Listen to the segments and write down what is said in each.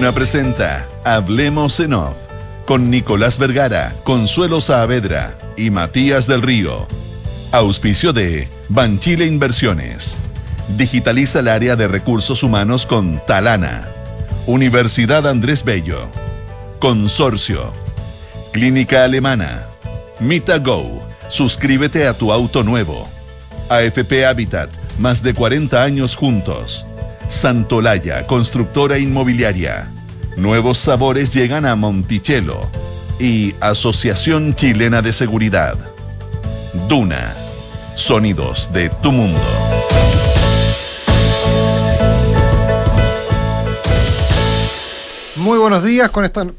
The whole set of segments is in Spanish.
Duna presenta Hablemos en Off con Nicolás Vergara, Consuelo Saavedra y Matías del Río. Auspicio de Banchile Inversiones. Digitaliza el área de recursos humanos con Talana. Universidad Andrés Bello. Consorcio. Clínica Alemana. MitaGo. Suscríbete a tu auto nuevo. AFP Habitat. Más de 40 años juntos. Santolaya, constructora inmobiliaria. Nuevos sabores llegan a Monticello. Y Asociación Chilena de Seguridad. Duna. Sonidos de tu mundo. Muy buenos días,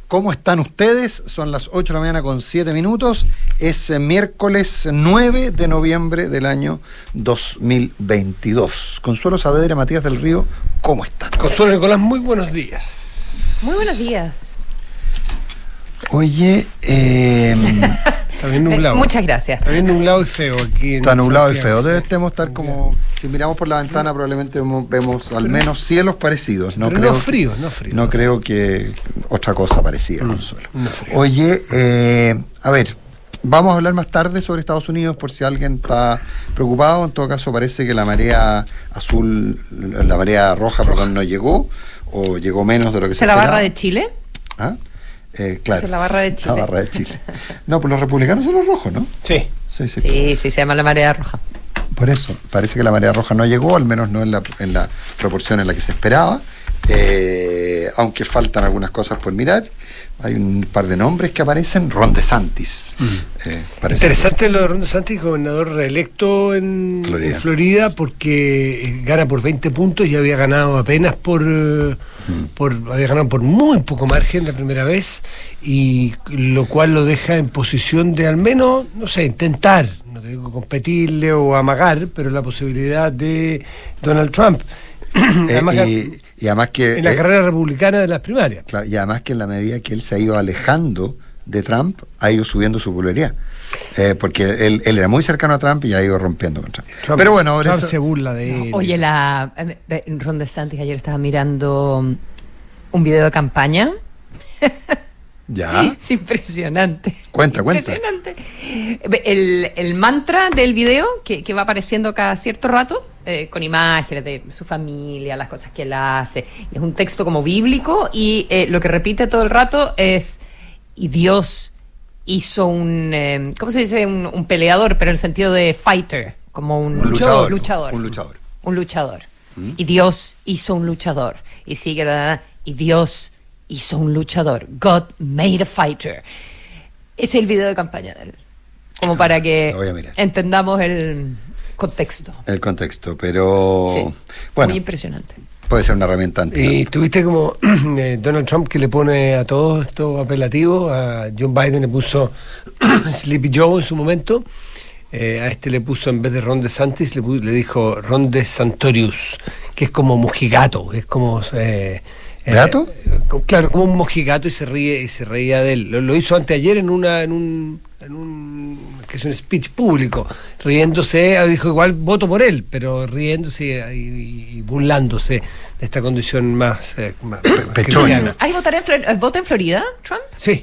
¿cómo están ustedes? Son las 8 de la mañana con 7 minutos. Es eh, miércoles 9 de noviembre del año 2022. Consuelo Saavedra, Matías del Río, ¿cómo están? Consuelo Nicolás, muy buenos días. Muy buenos días. Oye, eh, está bien nublado. Muchas gracias. Está bien nublado y feo aquí. está nublado y feo. Debemos estar como. Si miramos por la ventana, probablemente vemos, al menos cielos parecidos. No, creo no frío, no frío. No creo que otra cosa parecida, mm, Consuelo. Oye, eh, a ver, Vamos a hablar más tarde sobre Estados Unidos por si alguien está preocupado. En todo caso, parece que la marea azul, la marea roja, perdón, no llegó o llegó menos de lo que se, ¿Se la barra de Chile? ¿Ah? Eh, claro. Es la barra de Chile. La barra de Chile. No, pues los republicanos son los rojos, ¿no? Sí. Sí, sí, sí, sí se llama la marea roja. Por eso, parece que la marea roja no llegó, al menos no en la, en la proporción en la que se esperaba. Eh, aunque faltan algunas cosas por mirar. Hay un par de nombres que aparecen. Ron DeSantis. Mm. Eh, Interesante lo de Ron DeSantis, gobernador reelecto en Florida. porque eh, gana por 20 puntos y había ganado apenas por, mm. por había ganado por muy poco margen la primera vez y lo cual lo deja en posición de al menos, no sé, intentar, no digo competirle o amagar, pero la posibilidad de Donald Trump. Y además que... En la carrera republicana de las primarias. y además que en la medida que él se ha ido alejando de Trump, ha ido subiendo su popularidad. Eh, porque él, era muy cercano a Trump y ha ido rompiendo con Trump. Pero bueno, ahora Trump se burla de él. Oye, la eh, Ron DeSantis ayer estaba mirando un video de campaña. Ya. Es impresionante. Cuenta, cuenta. Impresionante. El, mantra del video, que, va apareciendo cada cierto rato, eh, con imágenes de su familia, las cosas que él hace. Es un texto como bíblico y eh, lo que repite todo el rato es, y Dios hizo un, eh, ¿cómo se dice? Un, peleador, pero en el sentido de fighter, como un, luchador, luchador. Un luchador. Un luchador. ¿Mm? Y Dios hizo un luchador. Y sigue, y Dios hizo un luchador. God made a fighter. Es el video de campaña de él. Como para que entendamos el contexto. El contexto, pero bueno, muy impresionante. Puede ser una herramienta antigua. Y tuviste como eh, Donald Trump que le pone a todos estos apelativos, a John Biden le puso Sleepy Joe en su momento, eh, a este le puso en vez de Ron DeSantis, le, le dijo Ron DeSantorius, que es como mojigato, es como... Eh, ¿Gato? Eh, claro, como un mojigato y se ríe y se reía de él. Lo, hizo anteayer en una en un, en un que es un speech público, riéndose, dijo igual voto por él, pero riéndose y, burlándose de esta condición más, eh, ¿Hay votar en, eh, ¿Vota en Florida, Trump? Sí.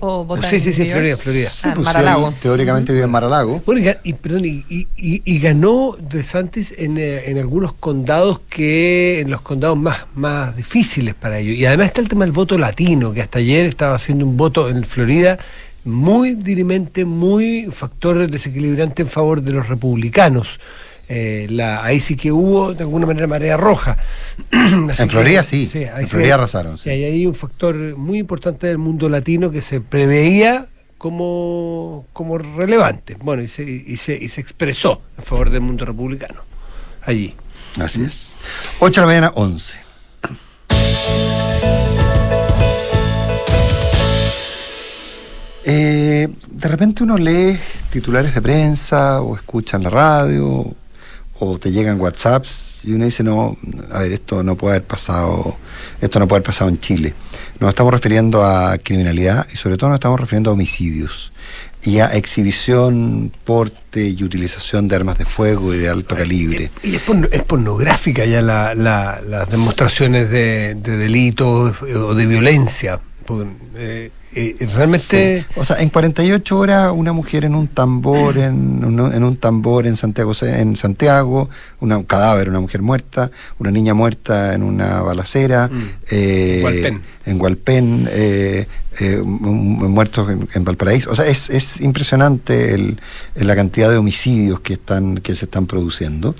sí, sí, sí, en Florida, Florida. Ah, pues Maralago. teóricamente vive en Maralago. Bueno, y, perdón, y, ganó De Santis en, en, algunos condados que, en los condados más, más difíciles para ellos. Y además está el tema del voto latino, que hasta ayer estaba haciendo un voto en Florida muy dirimente, muy factor desequilibrante en favor de los republicanos. Eh, la, ahí sí que hubo de alguna manera marea roja. en Florida sí, en Florida arrasaron. Sí. Hay ahí un factor muy importante del mundo latino que se preveía como, como relevante. Bueno, y se, y, se, y se expresó en favor del mundo republicano. Allí. Así es. 8 de la mañana, 11. Eh, de repente uno lee titulares de prensa o escucha en la radio o te llegan WhatsApps y uno dice, no, a ver, esto no puede haber pasado, esto no puede haber pasado en Chile. Nos estamos refiriendo a criminalidad y sobre todo nos estamos refiriendo a homicidios. y a exhibición, porte y utilización de armas de fuego y de alto calibre. Y es, pornográfica ya las demostraciones de, de delitos o de violencia. Eh, eh, realmente... O sea, en 48 horas una mujer en un tambor, en, en un tambor en Santiago, en Santiago un cadáver, una mujer muerta, una niña muerta en una balacera, mm. eh, en Gualpén, muertos en, Valparaíso. O sea, es, es impresionante el, la cantidad de homicidios que, están, que se están produciendo.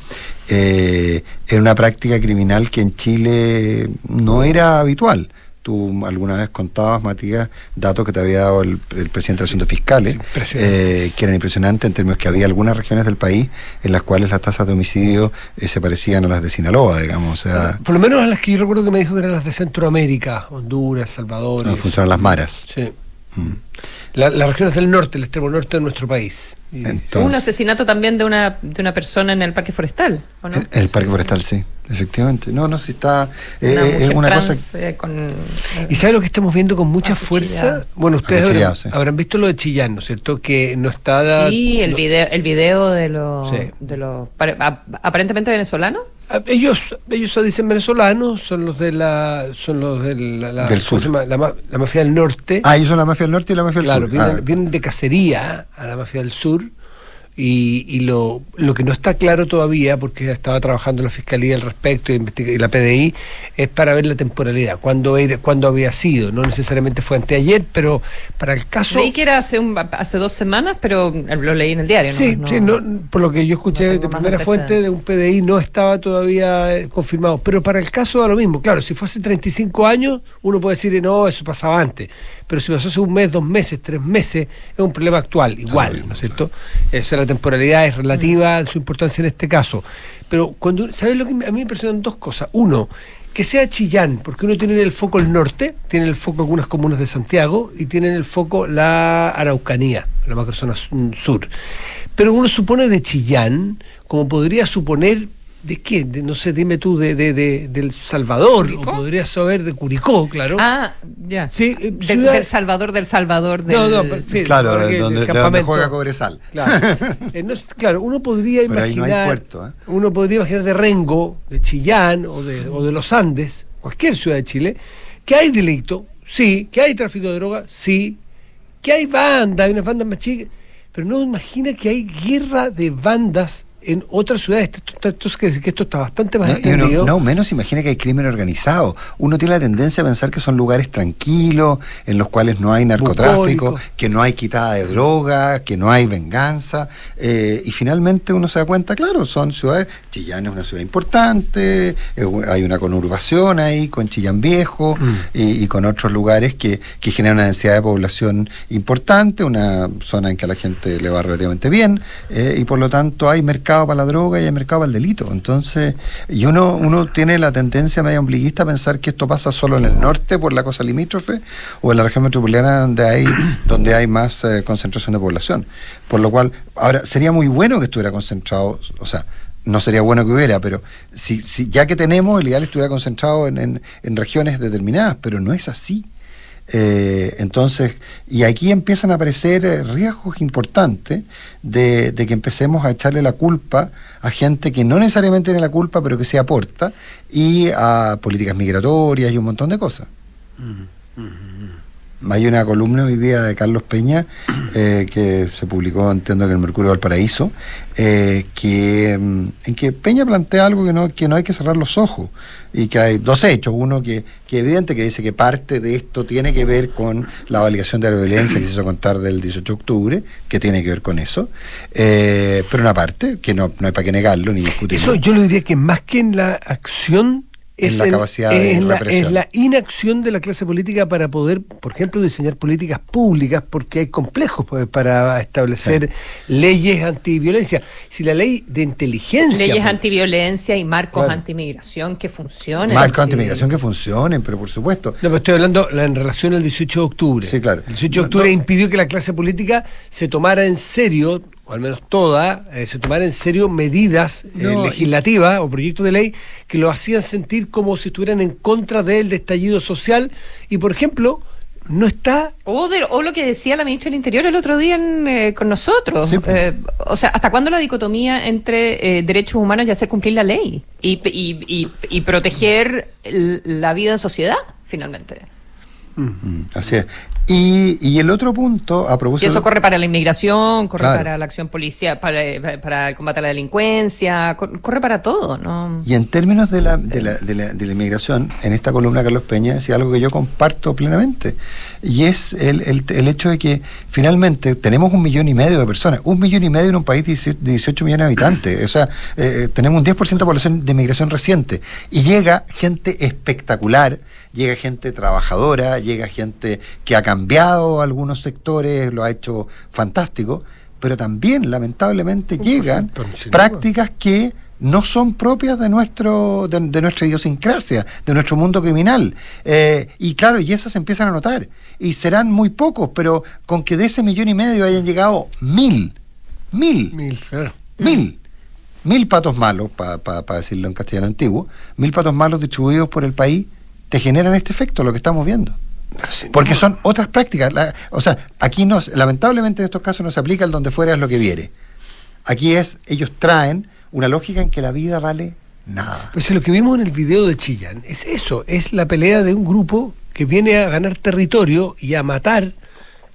Eh, era una práctica criminal que en Chile no era habitual. Tú alguna vez contabas, Matías, datos que te había dado el, presidente de Asuntos Fiscales, eh, que eran impresionantes en términos que había algunas regiones del país en las cuales las tasas de homicidio eh, se parecían a las de Sinaloa, digamos. O sea, Por lo menos a las que yo recuerdo que me dijo que eran las de Centroamérica, Honduras, Salvador. No, funcionan las maras. Sí. Mm las regiones del norte, el extremo norte de nuestro país. Un asesinato también de una, de una persona en el parque forestal, ¿o no? En, el parque forestal, sí, efectivamente. No, no, si está. Eh, es una cosa. Eh, ¿Y sabe lo que estamos viendo con mucha fuerza? Bueno, ustedes habrán, visto lo de Chillán, ¿no es cierto? Que no está. Sí, el, video, el video de los. De los aparentemente venezolanos. Ah, ellos, ellos se dicen venezolanos, son los de la, son los de la, del sur. La, mafia del norte. Ah, ellos son la mafia del norte y la mafia del sur. Vienen, ah. vienen de cacería a la mafia del sur y, y lo, lo, que no está claro todavía, porque estaba trabajando la Fiscalía al respecto y, la PDI, es para ver la temporalidad, cuándo, cuándo había sido. No necesariamente fue anteayer, pero para el caso... Leí que era hace, un, hace dos semanas, pero lo leí en el diario. Sí, sí por lo que yo escuché de primera fuente de un PDI no estaba todavía eh, confirmado. Pero para el caso da lo mismo. Claro, si fue hace 35 años, uno puede decir, no, eso pasaba antes. Pero si pasó hace un mes, dos meses, tres meses, es un problema actual, igual, ¿no es cierto? Esa es la temporalidad es relativa a su importancia en este caso. Pero cuando, ¿sabes lo que a mí me impresionan dos cosas? Uno, que sea Chillán, porque uno tiene el foco el norte, tiene el foco algunas comunas de Santiago y tiene el foco la Araucanía, la macrozona sur. Pero uno supone de Chillán, como podría suponer ¿De qué? no sé, dime tú, de, de, de del Salvador, o podrías saber de Curicó, claro. Ah, ya. Sí, eh, del Salvador, del Salvador, del... No, no, sí, claro, donde, donde, juega Cobresal. Claro. Eh, claro, uno podría imaginar... ¿eh? Uno podría imaginar de Rengo, de Chillán, o de, o de los Andes, cualquier ciudad de Chile, que hay delito, sí, que hay tráfico de droga, sí, que hay bandas, hay unas bandas más chicas, pero no imagina que hay guerra de bandas en otras ciudades, esto, que esto está bastante más no, No, menos imagina que hay crimen organizado. Uno tiene la tendencia a pensar que son lugares tranquilos, en los cuales no hay narcotráfico, que no hay quitada de droga, que no hay venganza. Eh, y finalmente uno se da cuenta, claro, son ciudades. Chillán es una ciudad importante, hay una conurbación ahí con Chillán Viejo mm. y, con otros lugares que, que generan una densidad de población importante, una zona en que a la gente le va relativamente bien, eh, y por lo tanto hay mercado para la droga y hay mercado para el delito. Entonces, y uno, uno tiene la tendencia medio ombliguista a pensar que esto pasa solo en el norte por la cosa limítrofe o en la región metropolitana donde hay, donde hay más eh, concentración de población. Por lo cual, ahora, sería muy bueno que estuviera concentrado, o sea, no sería bueno que hubiera, pero si, si ya que tenemos, el ideal estuviera concentrado en, en regiones determinadas, pero no es así. Eh, entonces, y aquí empiezan a aparecer eh, riesgos importantes de, que empecemos a echarle la culpa a gente que no necesariamente tiene la culpa, pero que se aporta, y a políticas migratorias y un montón de cosas. Hay una columna hoy día de Carlos Peña eh, que se publicó, entiendo que en el Mercurio del Paraíso, eh, que, mm, en que Peña plantea algo que no, que no hay que cerrar los ojos y que hay dos hechos. Uno que, que evidente que dice que parte de esto tiene que ver con la validación de la violencia que se hizo contar del 18 de octubre, que tiene que ver con eso, eh, pero una parte que no, no hay para qué negarlo ni discutirlo. Eso yo lo diría que más que en la acción es la capacidad de es la, es la inacción de la clase política para poder, por ejemplo, diseñar políticas públicas, porque hay complejos pues, para establecer leyes antiviolencia. Si la ley de inteligencia. Leyes pues, antiviolencia y marcos antimigración que funcionen. Marcos antimigración que funcionen, pero por supuesto. No, pero estoy hablando en relación al 18 de octubre. Sí, claro. El 18 de octubre impidió que la clase política se tomara en serio o al menos toda, eh, se tomara en serio medidas eh, legislativas o proyectos de ley que lo hacían sentir como si estuvieran en contra del estallido social y, por ejemplo, no está. O, lo que decía la ministra del Interior el otro día eh, con nosotros. Pues. Eh, o sea, ¿hasta cuándo la dicotomía entre eh, derechos humanos y hacer cumplir la ley? Y, y, y proteger la vida en sociedad, finalmente. Mm, así es. Y, el otro punto, a propósito. Y eso corre para la inmigración, corre para la acción policial, para, para combate a la delincuencia, corre para todo, ¿no? Y en términos de la, de la, de la, de la inmigración, en esta columna Carlos Peña decía algo que yo comparto plenamente, y es el, el, el, hecho de que finalmente tenemos un millón y medio de personas, un millón y medio en un país de 18 millones de habitantes, o sea, eh, tenemos un 10% de población de inmigración reciente, y llega gente espectacular llega gente trabajadora, llega gente que ha cambiado algunos sectores, lo ha hecho fantástico, pero también lamentablemente llegan prácticas que no son propias de nuestro de, nuestra idiosincrasia, de nuestro mundo criminal. Eh, y claro, y esas se empiezan a notar. Y serán muy pocos, pero con que de ese millón y medio hayan llegado mil, mil, mil, mil, mil patos malos, para decirlo en castellano antiguo, mil patos malos distribuidos por el país, te generan este efecto, lo que estamos viendo. Porque son otras prácticas. o sea, aquí no, lamentablemente en estos casos no se aplica el donde fuera es lo que viere. Aquí es, ellos traen una lógica en que la vida vale nada. Pues lo que vimos en el video de Chillán es eso, es la pelea de un grupo que viene a ganar territorio y a matar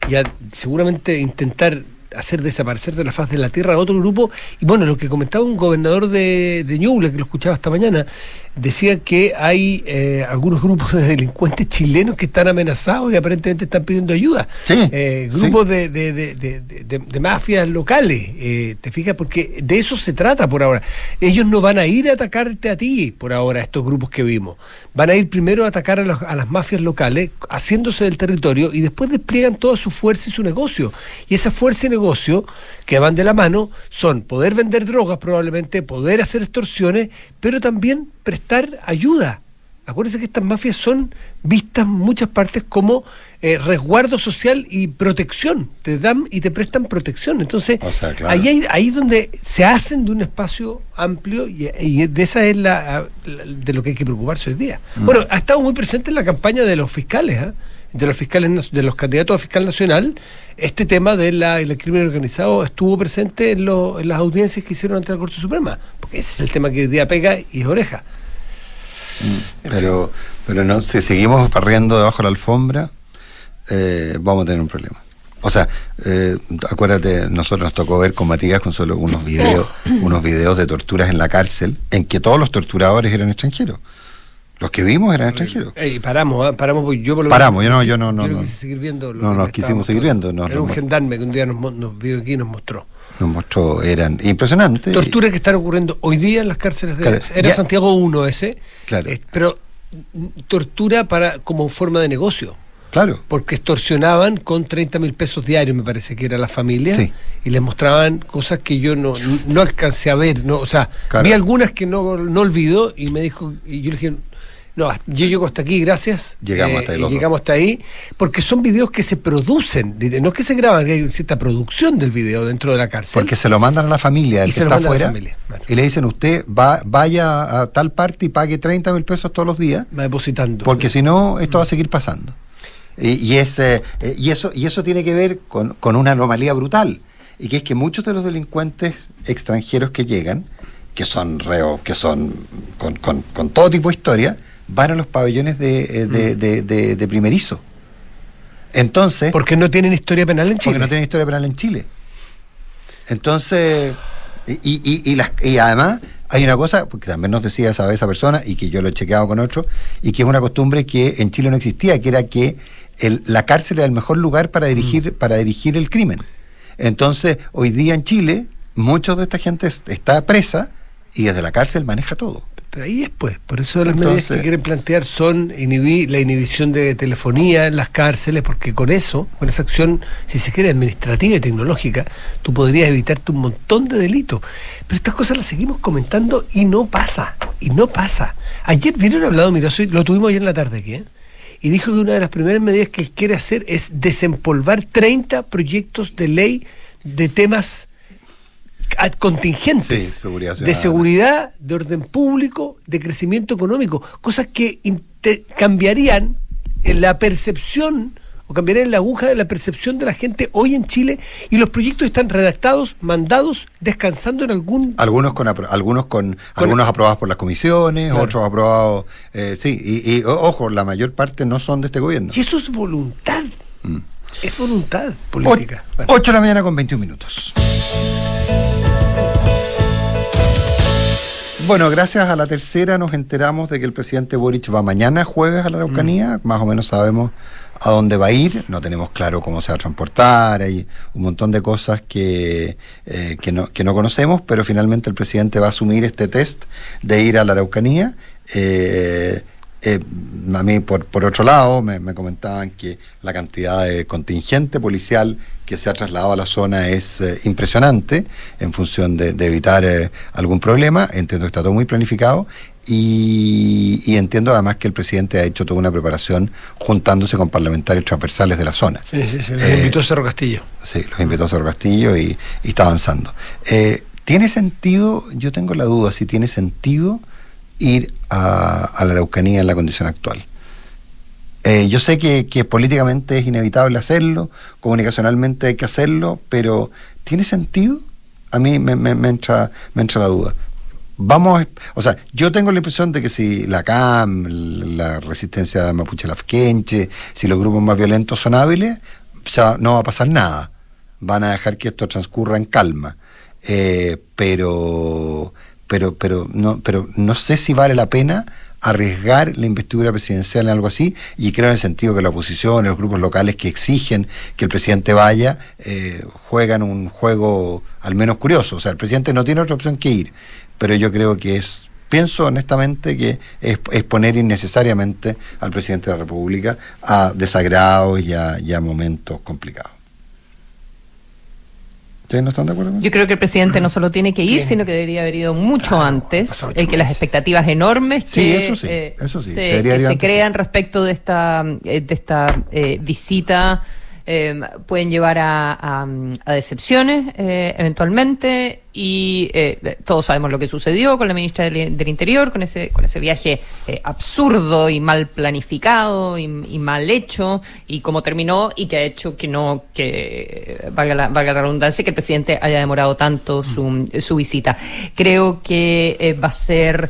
y a seguramente intentar hacer desaparecer de la faz de la tierra a otro grupo. Y bueno, lo que comentaba un gobernador de, de Ñuble, que lo escuchaba esta mañana, decía que hay eh, algunos grupos de delincuentes chilenos que están amenazados y aparentemente están pidiendo ayuda. Eh, grupos De, de, de, mafias locales, eh, ¿te fijas? Porque de eso se trata por ahora. Ellos no van a ir a atacarte a ti por ahora, estos grupos que vimos. Van a ir primero a atacar a, a las mafias locales, haciéndose del territorio y después despliegan toda su fuerza y su negocio. Y esa fuerza y negocio que van de la mano son poder vender drogas probablemente, poder hacer extorsiones, pero también prestar ayuda. Acuérdense que estas mafias son vistas en muchas partes como eh, resguardo social y protección. Te dan y te prestan protección. Entonces, ahí, ahí es donde se hacen de un espacio amplio y, de esa es la, de lo que hay que preocuparse hoy día. Mm. Bueno, ha estado muy presente en la campaña de los fiscales, ¿ah? de los fiscales de los candidatos a fiscal nacional, este tema del crimen organizado estuvo presente en, en las audiencias que hicieron ante la Corte Suprema, porque ese es el tema que hoy día pega y es oreja. Mm, pero, pero no, si seguimos barriendo debajo de la alfombra, eh, vamos a tener un problema. O sea, eh, acuérdate, nosotros nos tocó ver con Matías con solo unos videos, unos videos de torturas en la cárcel, en que todos los torturadores eran extranjeros. Los que vimos eran extranjeros. Y paramos, ¿eh? paramos porque yo por lo Paramos, yo no, yo no, no. no, seguir viendo no, nos quisimos seguir viendo. era un gendarme que un día nos, nos vio aquí y nos mostró nos mostró, eran impresionantes. Torturas que están ocurriendo hoy día en las cárceles de... era Santiago 1 ese, claro. Eh, pero tortura para como forma de negocio. Claro. Porque extorsionaban con 30 mil pesos diarios, me parece que era la familia, y les mostraban cosas que yo no, no alcancé a ver. No, o sea, vi algunas que no, no olvido y me dijo, y yo le dije, no, yo llego hasta aquí, gracias. Llegamos hasta ahí. Eh, llegamos hasta ahí, porque son videos que se producen, no es que se graban, hay cierta producción del video dentro de la cárcel. Porque se lo mandan a la familia, el que está afuera, y le dicen, usted va, vaya a tal parte y pague 30 mil pesos todos los días. Va depositando. Porque si no, esto va a seguir pasando. Y, es, eh, y, eso, y eso tiene que ver con, con una anomalía brutal, y que es que muchos de los delincuentes extranjeros que llegan, que son reos, que son con, con, con todo tipo de historia, van a los pabellones de, eh, mm. de, primerizo. Entonces. Porque no tienen historia penal en Chile. Porque no tienen historia penal en Chile. Entonces. Y, y, y, las, y además hay una cosa, que también nos decía esa, esa persona, y que yo lo he chequeado con otro, y que es una costumbre que en Chile no existía, que era que el, la cárcel era el mejor lugar para dirigir, mm. para dirigir el crimen. Entonces, hoy día en Chile, mucha de esta gente está presa y desde la cárcel maneja todo. Pero ahí después, por eso las medidas que quieren plantear son inhibir la inhibición de telefonía en las cárceles, porque con eso, con esa acción, si se quiere, administrativa y tecnológica, tú podrías evitarte un montón de delitos. Pero estas cosas las seguimos comentando y no pasa, y no pasa. Ayer vieron hablado Mirazo, lo tuvimos ayer en la tarde aquí, ¿eh? y dijo que una de las primeras medidas que quiere hacer es desempolvar 30 proyectos de ley de temas contingentes de seguridad, de orden público, de crecimiento económico, cosas que cambiarían en la percepción o cambiarían la aguja de la percepción de la gente hoy en Chile y los proyectos están redactados, mandados, descansando en algún algunos con algunos con, algunos aprobados por las comisiones, otros aprobados eh, sí y, ojo la mayor parte no son de este gobierno. Y eso es voluntad. Mm. Es voluntad política. 8 de la mañana con 21 minutos. Bueno, gracias a la tercera nos enteramos de que el presidente Boric va mañana jueves a la Araucanía, mm. más o menos sabemos a dónde va a ir, no tenemos claro cómo se va a transportar, hay un montón de cosas que, eh, que, no, que no conocemos, pero finalmente el presidente va a asumir este test de ir a la Araucanía. Eh, eh, a mí, por, por otro lado, me, comentaban que la cantidad de contingente policial que se ha trasladado a la zona es eh, impresionante en función de, evitar eh, algún problema. Entiendo que está todo muy planificado y, entiendo además que el presidente ha hecho toda una preparación juntándose con parlamentarios transversales de la zona. Sí, sí, sí. Los invitó a Cerro Castillo. Sí, los invitó a Cerro Castillo y, y está avanzando. ¿Tiene sentido? Yo tengo la duda si tiene sentido ir a, la Araucanía en la condición actual. Eh, yo sé que, políticamente es inevitable hacerlo, comunicacionalmente hay que hacerlo, pero ¿tiene sentido? A mí me, entra, me entra la duda. Vamos, o sea, yo tengo la impresión de que si la CAM, la resistencia mapuche lafkenche, si los grupos más violentos son hábiles, no va a pasar nada. Van a dejar que esto transcurra en calma. Eh, pero pero, pero, no, pero no sé si vale la pena arriesgar la investidura presidencial en algo así, y creo en el sentido que la oposición, los grupos locales que exigen que el presidente vaya, eh, juegan un juego al menos curioso. O sea, el presidente no tiene otra opción que ir, pero yo creo que es, pienso honestamente que es, poner innecesariamente al presidente de la República a desagrados y a momentos complicados no están de acuerdo? Yo creo que el presidente no solo tiene que ir, sino que debería haber ido mucho antes, eh, que las expectativas enormes que, eh, se, crean respecto de esta, eh, de esta visita eh, pueden llevar a, decepciones eh, eventualmente y eh, todos sabemos lo que sucedió con la ministra del, Interior, con ese, con ese viaje eh, absurdo y mal planificado y, mal hecho y cómo terminó y que ha hecho que no, que valga la, valga la redundancia, que el presidente haya demorado tanto su, su visita. Creo que va a ser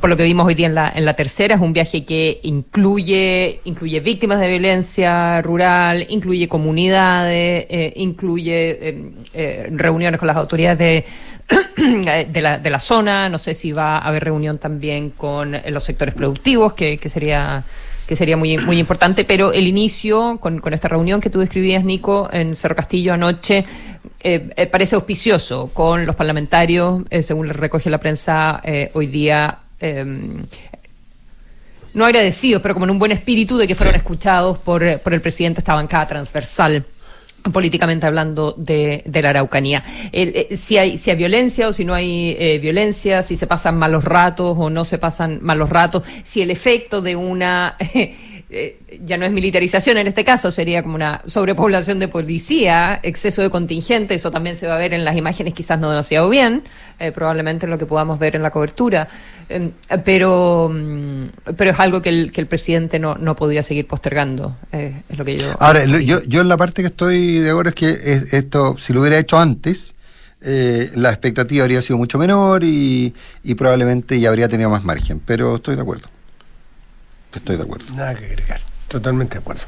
por lo que vimos hoy día en la, en la tercera, es un viaje que incluye, incluye víctimas de violencia rural, incluye comunidades, eh, incluye em, eh, reuniones con las autoridades de, de, la, de la zona, no sé si va a haber reunión también con los sectores productivos, que, que sería que sería muy, muy importante, pero el inicio con, con esta reunión que tú describías, Nico, en Cerro Castillo anoche, eh, eh, parece auspicioso con los parlamentarios, eh, según recoge la prensa hoy día. Em, no agradecidos, pero como en un buen espíritu de que fueron escuchados por, por el presidente esta bancada transversal políticamente hablando de, de la Araucanía. si, hay, si hay violencia o si no hay violencia, si se pasan malos ratos o no se pasan malos ratos, si el efecto de una eh, ya no es militarización en este caso, sería como una sobrepoblación de policía, exceso de contingente, eso también se va a ver en las imágenes quizás no demasiado bien, eh, probablemente en lo que podamos ver en la cobertura, em, pero, mm, pero es algo que el, que el presidente no, no podía seguir postergando, eh, es lo que yo... Ahora, yo, yo en la parte que estoy de acuerdo es que esto, si lo hubiera hecho antes, la expectativa habría sido mucho menor y, y probablemente ya habría tenido más margen, pero estoy de acuerdo. Estoy de acuerdo. Nada que agregar. Totalmente de acuerdo.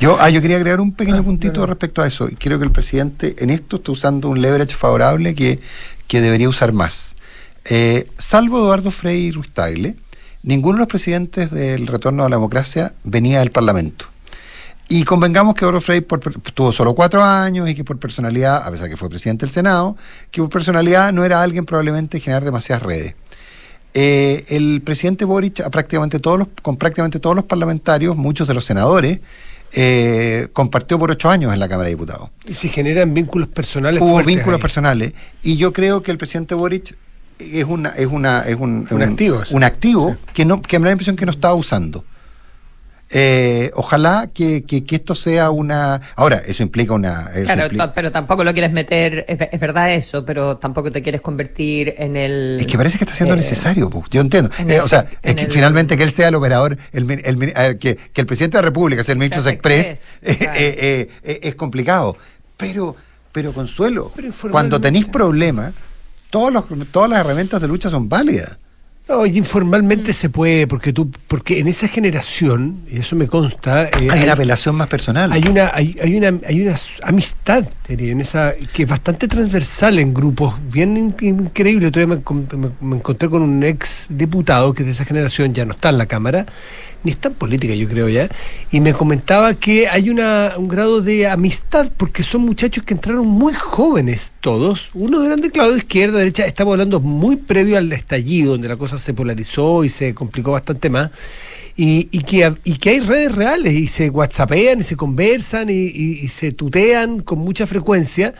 Yo, ah, yo quería agregar un pequeño ah, puntito respecto a eso. Creo que el presidente en esto está usando un leverage favorable que, que debería usar más. Eh, salvo Eduardo Frei y Ruiz ninguno de los presidentes del retorno a la democracia venía del Parlamento. Y convengamos que Eduardo Frei tuvo solo cuatro años y que por personalidad, a pesar de que fue presidente del Senado, que por personalidad no era alguien probablemente generar demasiadas redes. Eh, el presidente Boric, a prácticamente todos los, con prácticamente todos los parlamentarios, muchos de los senadores, eh, compartió por ocho años en la Cámara de Diputados. Y se generan vínculos personales. Hubo vínculos personales. Y yo creo que el presidente Boric es una es una es un, un, activo, un activo que no que me da la impresión que no estaba usando. Eh, ojalá que, que, esto sea una... Ahora, eso implica una... claro, pero tampoco lo quieres meter, es, verdad eso, pero tampoco te quieres convertir en el... Es que parece que está siendo eh, necesario, yo entiendo. Eh, o sea, es que finalmente que él sea el operador, el, que, que, el presidente de la República sea el ministro Express, es complicado. Pero, pero Consuelo, cuando tenéis problemas, todos los, todas las herramientas de lucha son válidas. No, y informalmente mm. se puede, porque tú, porque en esa generación, y eso me consta, eh, hay, una apelación más personal. Hay una, hay, hay una, hay una amistad en esa que es bastante transversal en grupos, bien increíble. Día me, encontré con un ex diputado que de esa generación ya no está en la cámara, ni está en política, yo creo ya, y me comentaba que hay una, un grado de amistad, porque son muchachos que entraron muy jóvenes todos. Uno eran de claro de izquierda, derecha, estamos hablando muy previo al estallido, donde la cosa se polarizó y se complicó bastante más. Y, que, y que hay redes reales y se whatsappean y se conversan y, se tutean con mucha frecuencia.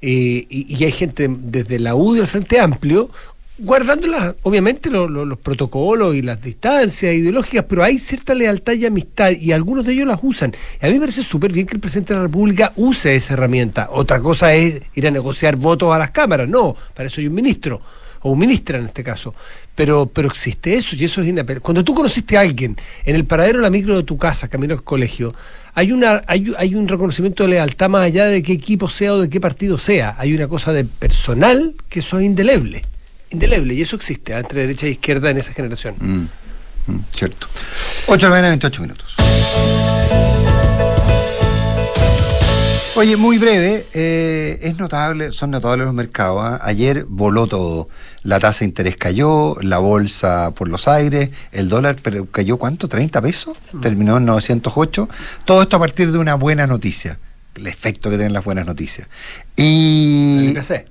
Eh, y, hay gente desde la UDI al Frente Amplio guardando obviamente los protocolos y las distancias ideológicas, pero hay cierta lealtad y amistad y algunos de ellos las usan. Y a mí me parece súper bien que el presidente de la República use esa herramienta. Otra cosa es ir a negociar votos a las cámaras, no, para eso hay un ministro o un ministra en este caso. Pero, pero existe eso y eso es inapelable. Cuando tú conociste a alguien en el paradero de la micro de tu casa, camino al colegio, hay, una, hay, hay un reconocimiento de lealtad más allá de qué equipo sea o de qué partido sea. Hay una cosa de personal que eso es indeleble. Indeleble, y eso existe ¿eh? entre derecha e izquierda en esa generación. Mm, mm, cierto. 8 de la mañana, 28 minutos. Oye, muy breve, eh, es notable, son notables los mercados. ¿ah? Ayer voló todo. La tasa de interés cayó, la bolsa por los aires, el dólar cayó ¿cuánto? ¿30 pesos? Mm. Terminó en 908. Todo esto a partir de una buena noticia. El efecto que tienen las buenas noticias. Y. El IPC,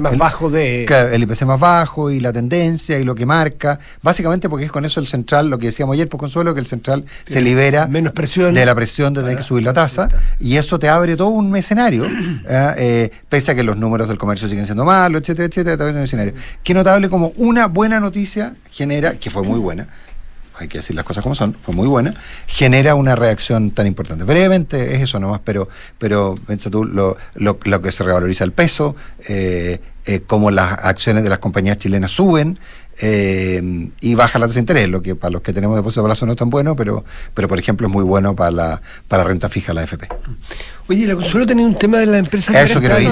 más bajo de... El IPC más bajo y la tendencia y lo que marca, básicamente porque es con eso el central, lo que decíamos ayer por consuelo, que el central se libera menos presión de la presión de tener que subir la tasa y eso te abre todo un escenario, ¿eh? Eh, pese a que los números del comercio siguen siendo malos, etcétera, etcétera, te abre un escenario. Qué notable como una buena noticia genera, que fue muy buena, hay que decir las cosas como son, fue muy buena, genera una reacción tan importante. Brevemente es eso nomás, pero, pero piensa tú lo, lo, lo que se revaloriza el peso, eh, eh, cómo las acciones de las compañías chilenas suben, eh, y baja la tasa de interés, lo que para los que tenemos depósito de plazo no es tan bueno, pero, pero por ejemplo es muy bueno para la, para renta fija, la FP. Oye, la Consuelo tenía un tema de la empresa. Eso quiero ir,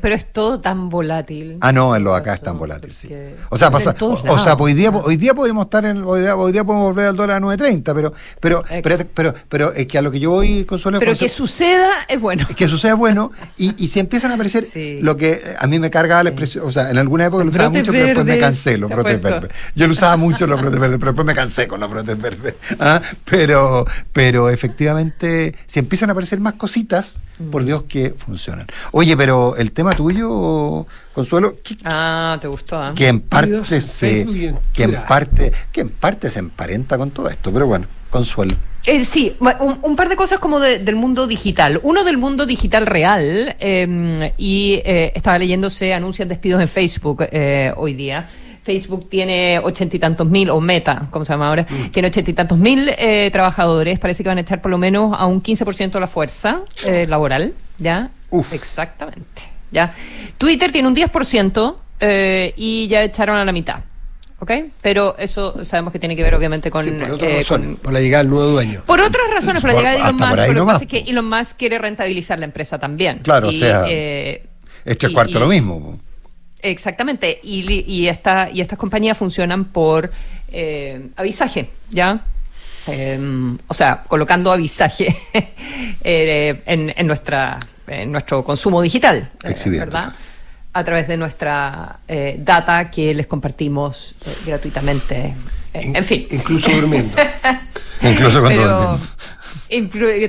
Pero es todo tan volátil. Ah, no, en lo acá es tan volátil, sí. O sea, pasa, o, sea, hoy día, hoy día podemos estar en, hoy día, hoy día podemos volver al dólar a 9.30, pero, pero, pero, pero, pero, es que a lo que yo voy, Consuelo. Pero que suceda es bueno. Que suceda es bueno, y, y si empiezan a aparecer, lo que a mí me carga la expresión, o sea, en alguna época lo usaba mucho, pero después me cansé los brotes verdes. Yo lo usaba mucho los brotes verdes, pero después me cansé con los brotes verdes. ¿ah? Pero, pero efectivamente, si empiezan a aparecer más cositas, por mm. Dios que funcionan. Oye, pero el tema tuyo, Consuelo. ah, te gustó. ¿eh? Que en parte se, que en parte, que en parte se emparenta con todo esto, pero bueno, Consuelo. Eh, sí, un, par de cosas como del mundo digital. Uno del mundo digital real, em, y eh, estaba leyéndose, anuncian despidos en Facebook eh, hoy día. Facebook tiene ochenta y tantos mil, o Meta, como se llama ahora, mm. tiene ochenta y tantos mil eh, trabajadores. Parece que van a echar por lo menos a un 15% de la fuerza eh, laboral, ¿ya? Exactamente, ¿ya? Twitter tiene un 10% eh, y ya echaron a la mitad. ¿ok? Pero eso sabemos que tiene que ver obviamente con... por, eh, por la llegada del nuevo dueño. Por otras razones, por la llegada de Elon Musk, pero lo que pasa es que Elon Musk quiere rentabilizar la empresa también. Claro, o sea, eh, cuarto lo mismo. Exactamente, y, y, esta, y estas compañías funcionan por eh, avisaje, ¿ya? Em, o sea, colocando avisaje eh, en, en, nuestra, en nuestro consumo digital, eh, ¿verdad? A través de nuestra data que les compartimos gratuitamente. en fin. Incluso durmiendo. incluso cuando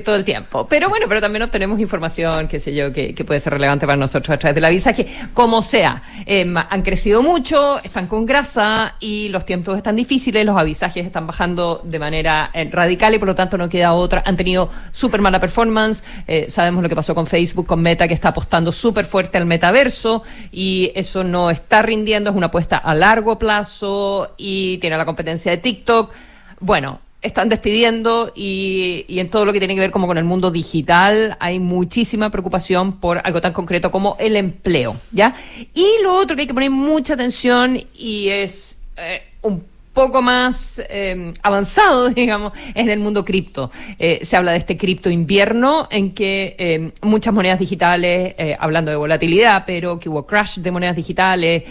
todo el tiempo. Pero bueno, pero también obtenemos información, qué sé yo, que, puede ser relevante para nosotros a través de la que como sea, em, han crecido mucho, están con grasa y los tiempos están difíciles, los avisajes están bajando de manera eh, radical y por lo tanto no queda otra. Han tenido súper mala performance, eh, sabemos lo que pasó con Facebook, con Meta, que está apostando súper fuerte al metaverso y eso no está rindiendo, es una apuesta a largo plazo y tiene la competencia de TikTok. Bueno, están despidiendo y, en todo lo que tiene que ver como con el mundo digital hay muchísima preocupación por algo tan concreto como el empleo, ¿ya? Y lo otro que hay que poner mucha atención y es eh, un poco más eh, avanzado, digamos, en el mundo cripto. Eh, se habla de este cripto invierno en que eh, muchas monedas digitales, hablando de volatilidad, pero que hubo crash de monedas digitales,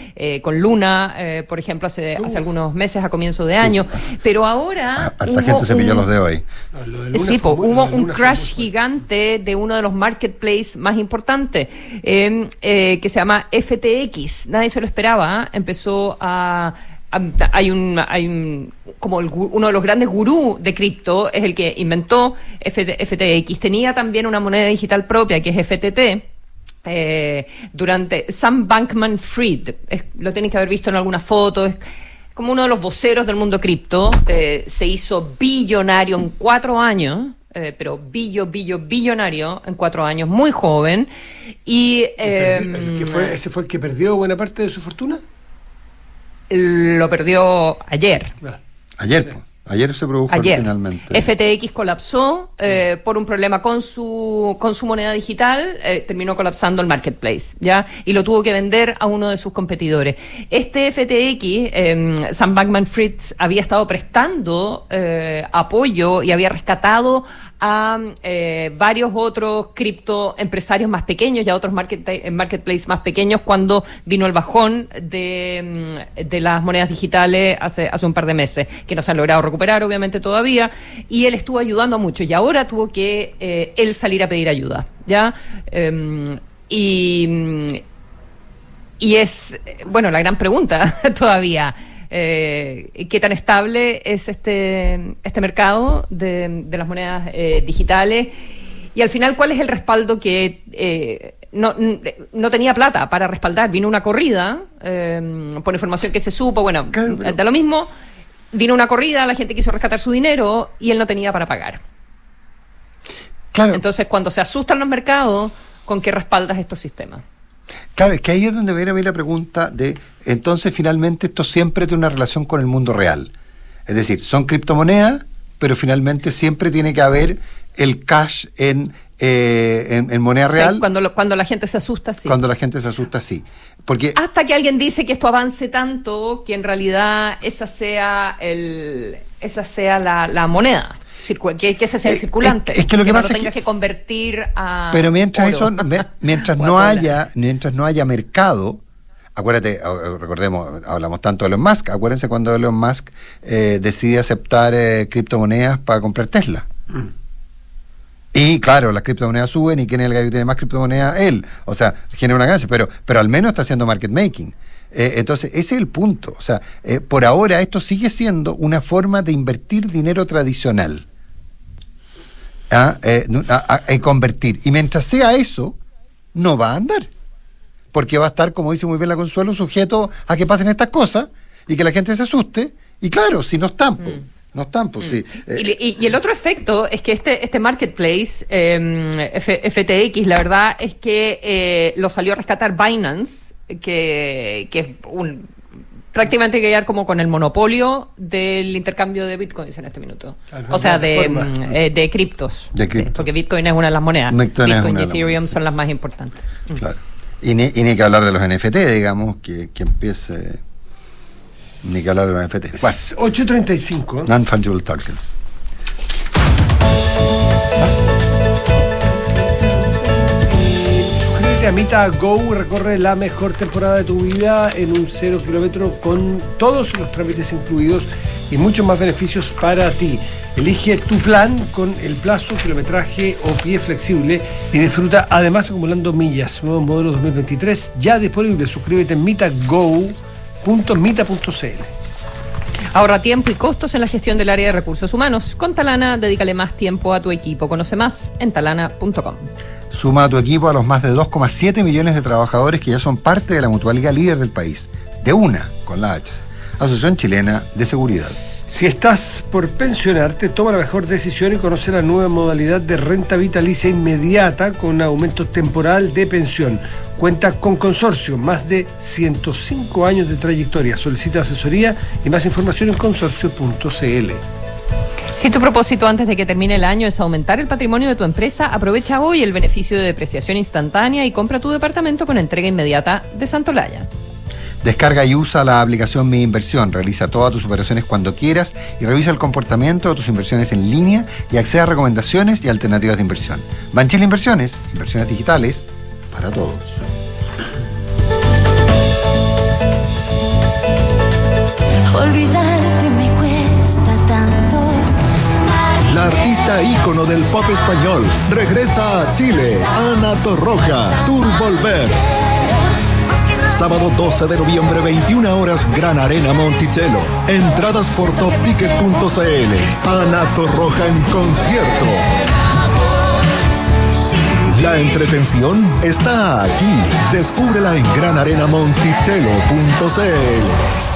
con Luna, por ejemplo, hace, hace algunos meses a comienzo de año. Pero ahora... Ah, harta gente se pilló los de hoy. sí, hubo un crash gigante de uno de los marketplaces más importantes, que se llama FTX. Nadie se lo esperaba. Empezó a hay un, hay un como uno de los grandes gurús de cripto es el que inventó FTX. Tenía también una moneda digital propia que es FTT. Eh, durante Sam Bankman Fried, lo tenéis que haber visto en alguna foto, es como uno de los voceros del mundo cripto, eh, se hizo billonario en cuatro años, eh, pero billo, billo, billonario en cuatro años, muy joven. Y, fue, ¿Ese fue el que perdió buena parte de su fortuna? Lo perdió ayer. Ayer, Ayer se produjo finalmente. FTX colapsó eh, por un problema con su, con su moneda digital, eh, terminó colapsando el marketplace, ¿ya? Y lo tuvo que vender a uno de sus competidores. Este FTX, eh, Sam Bankman Fritz, había estado prestando eh, apoyo y había rescatado a eh, varios otros criptoempresarios más pequeños y a otros market, eh, marketplaces más pequeños cuando vino el bajón de, mm, de, las monedas digitales hace, hace un par de meses, que no se han logrado recuperar obviamente todavía, y él estuvo ayudando a y ahora tuvo que eh, él salir a pedir ayuda, ¿ya? Em, y, mm, y es, bueno, la gran pregunta todavía eh, qué tan estable es este, este mercado de, las monedas eh, digitales y al final cuál es el respaldo que eh, no, no, tenía plata para respaldar. Vino una corrida, por información que se supo, bueno, de lo mismo, vino una corrida, la gente quiso rescatar su dinero y él no tenía para pagar. Entonces, cuando se asustan los mercados, ¿con qué respaldas estos sistemas? Claro, es que ahí es donde viene a mí la pregunta de, entonces finalmente esto siempre tiene una relación con el mundo real. Es decir, son criptomonedas, pero finalmente siempre tiene que haber el cash en, eh, en, moneda real. cuando, cuando la gente se asusta, sí. Cuando la gente se asusta, sí. Porque, Hasta que alguien dice que esto avance tanto que en realidad esa sea, el, esa sea la, la moneda que, ese sea el eh, circulante. Es, que lo que, pasa no tengas que, convertir a. Pero mientras eso, mientras no haya, mientras no haya mercado, acuérdate, recordemos, hablamos tanto de Elon Musk, acuérdense cuando Elon Musk eh, decide aceptar eh, criptomonedas para comprar Tesla. Mm. Y claro, las criptomonedas suben y quién es el que tiene más criptomonedas, él. O sea, genera una ganancia, pero, pero al menos está haciendo market making. Entonces, ese es el punto. O sea, por ahora esto sigue siendo una forma de invertir dinero tradicional a, eh, convertir. Y mientras sea eso, no va a andar. Porque va a estar, como dice muy bien la Consuelo, sujeto a que pasen estas cosas y que la gente se asuste. Y claro, si no están, mm. no están, pues sí. Y, el otro efecto es que este, este marketplace, em, FTX, la verdad es que eh, lo salió a rescatar Binance, que, que es un prácticamente quedar como con el monopolio del intercambio de bitcoins en este minuto. o sea, de, mm, eh, de criptos. De porque bitcoin es una de las monedas. Bitcoin, y Ethereum son las más importantes. Claro. Y ni, y ni, que hablar de los NFT, digamos, que, que empiece. Ni que hablar de los NFT. 8.35. Non-fungible tokens. Amita Go recorre la mejor temporada de tu vida en un cero kilómetro con todos los trámites incluidos y muchos más beneficios para ti. Elige tu plan con el plazo, kilometraje o pie flexible y disfruta además acumulando millas. Nuevo modelo 2023 ya disponible. Suscríbete en mitago.mita.cl. Ahorra tiempo y costos en la gestión del área de recursos humanos. Con Talana, dedícale más tiempo a tu equipo. Conoce más en talana.com. Suma a tu equipo a los más de 2,7 millones de trabajadores que ya son parte de la mutualidad líder del país. De una, con la H. Asociación Chilena de Seguridad. Si estás por pensionarte, toma la mejor decisión y conoce la nueva modalidad de renta vitalicia inmediata con aumento temporal de pensión. Cuenta con consorcio, más de 105 años de trayectoria. Solicita asesoría y más información en consorcio.cl. Si tu propósito antes de que termine el año es aumentar el patrimonio de tu empresa, aprovecha hoy el beneficio de depreciación instantánea y compra tu departamento con entrega inmediata de Santolaya. Descarga y usa la aplicación Mi Inversión. Realiza todas tus operaciones cuando quieras y revisa el comportamiento de tus inversiones en línea y accede a recomendaciones y alternativas de inversión. Banchile Inversiones, inversiones digitales para todos. Olvidarte Artista ícono del pop español regresa a Chile. Ana Torroja, Tour Volver. Sábado 12 de noviembre, 21 horas, Gran Arena Monticello. Entradas por topticket.cl. Ana Torroja en concierto. La entretención está aquí. Descúbrela en granarenamonticello.cl.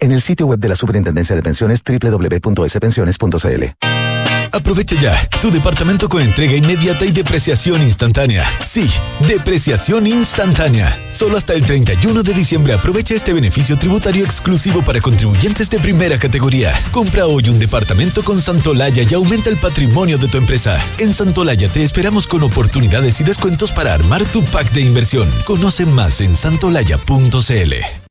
En el sitio web de la Superintendencia de Pensiones www.spensiones.cl. Aprovecha ya tu departamento con entrega inmediata y depreciación instantánea. Sí, depreciación instantánea. Solo hasta el 31 de diciembre aprovecha este beneficio tributario exclusivo para contribuyentes de primera categoría. Compra hoy un departamento con Santolaya y aumenta el patrimonio de tu empresa. En Santolaya te esperamos con oportunidades y descuentos para armar tu pack de inversión. Conoce más en santolaya.cl.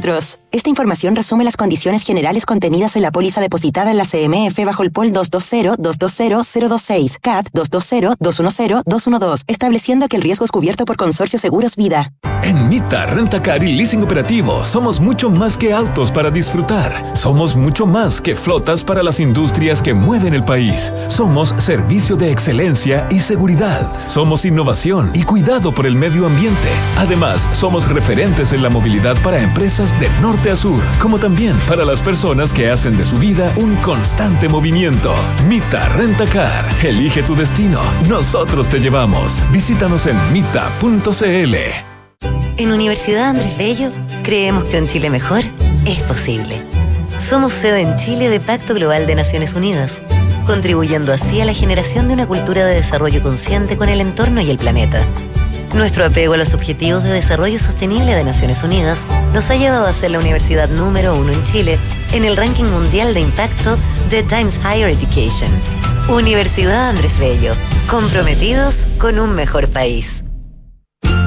pusotros. Esta información resume las condiciones generales contenidas en la póliza depositada en la CMF bajo el POL 220-220-026, CAT 220-210-212, estableciendo que el riesgo es cubierto por Consorcio Seguros Vida. En Mita Rentacar y Leasing Operativo somos mucho más que autos para disfrutar. Somos mucho más que flotas para las industrias que mueven el país. Somos servicio de excelencia y seguridad. Somos innovación y cuidado por el medio ambiente. Además, somos referentes en la movilidad para empresas de norte a sur, como también para las personas que hacen de su vida un constante movimiento. Mita Rentacar. Elige tu destino. Nosotros te llevamos. Visítanos en mita.cl. En Universidad Andrés Bello creemos que un Chile mejor es posible. Somos sede en Chile de Pacto Global de Naciones Unidas, contribuyendo así a la generación de una cultura de desarrollo consciente con el entorno y el planeta nuestro apego a los Objetivos de Desarrollo Sostenible de Naciones Unidas nos ha llevado a ser la universidad número uno en Chile en el ranking mundial de impacto de Times Higher Education. Universidad Andrés Bello, comprometidos con un mejor país.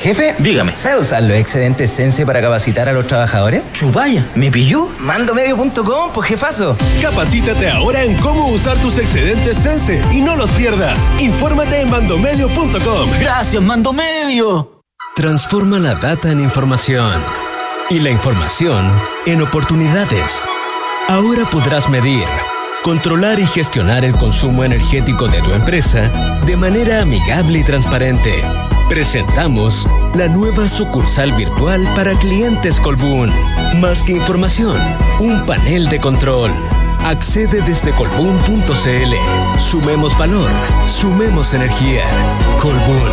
Jefe, dígame, ¿sabe usar los excedentes Sense para capacitar a los trabajadores? Chupaya, ¿me pilló? Mandomedio.com, pues jefazo. Capacítate ahora en cómo usar tus excedentes Sense y no los pierdas. Infórmate en mandomedio.com. Gracias, Mandomedio. Transforma la data en información y la información en oportunidades. Ahora podrás medir, controlar y gestionar el consumo energético de tu empresa de manera amigable y transparente Presentamos la nueva sucursal virtual para clientes Colbún. Más que información, un panel de control. Accede desde colbún.cl. Sumemos valor, sumemos energía. Colbún.